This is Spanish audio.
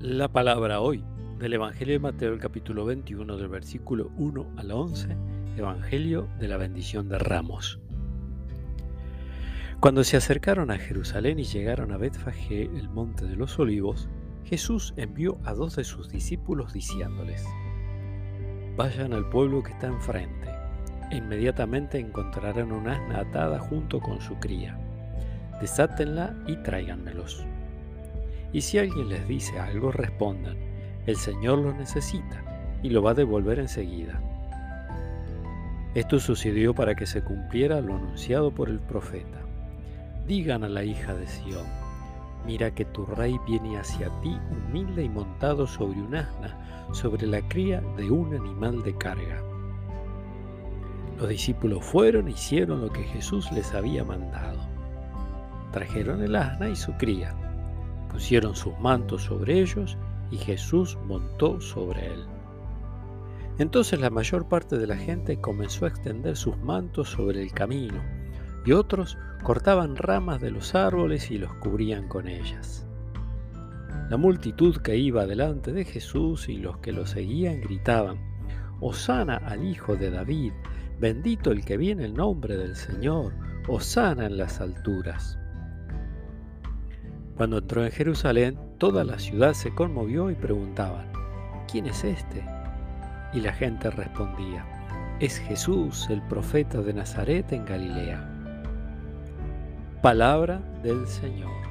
La palabra hoy del Evangelio de Mateo, capítulo 21, del versículo 1 al 11, Evangelio de la bendición de ramos. Cuando se acercaron a Jerusalén y llegaron a Betfagé, el monte de los olivos, Jesús envió a dos de sus discípulos diciéndoles: Vayan al pueblo que está enfrente, e inmediatamente encontrarán una asna atada junto con su cría. Desátenla y tráiganmelos. Y si alguien les dice algo, respondan, el Señor lo necesita y lo va a devolver enseguida. Esto sucedió para que se cumpliera lo anunciado por el profeta. Digan a la hija de Sión, mira que tu rey viene hacia ti humilde y montado sobre un asna, sobre la cría de un animal de carga. Los discípulos fueron e hicieron lo que Jesús les había mandado. Trajeron el asna y su cría Pusieron sus mantos sobre ellos y Jesús montó sobre él. Entonces la mayor parte de la gente comenzó a extender sus mantos sobre el camino y otros cortaban ramas de los árboles y los cubrían con ellas. La multitud que iba delante de Jesús y los que lo seguían gritaban, Hosana al Hijo de David, bendito el que viene en nombre del Señor, Hosana en las alturas. Cuando entró en Jerusalén, toda la ciudad se conmovió y preguntaban, ¿quién es este? Y la gente respondía, es Jesús, el profeta de Nazaret en Galilea. Palabra del Señor.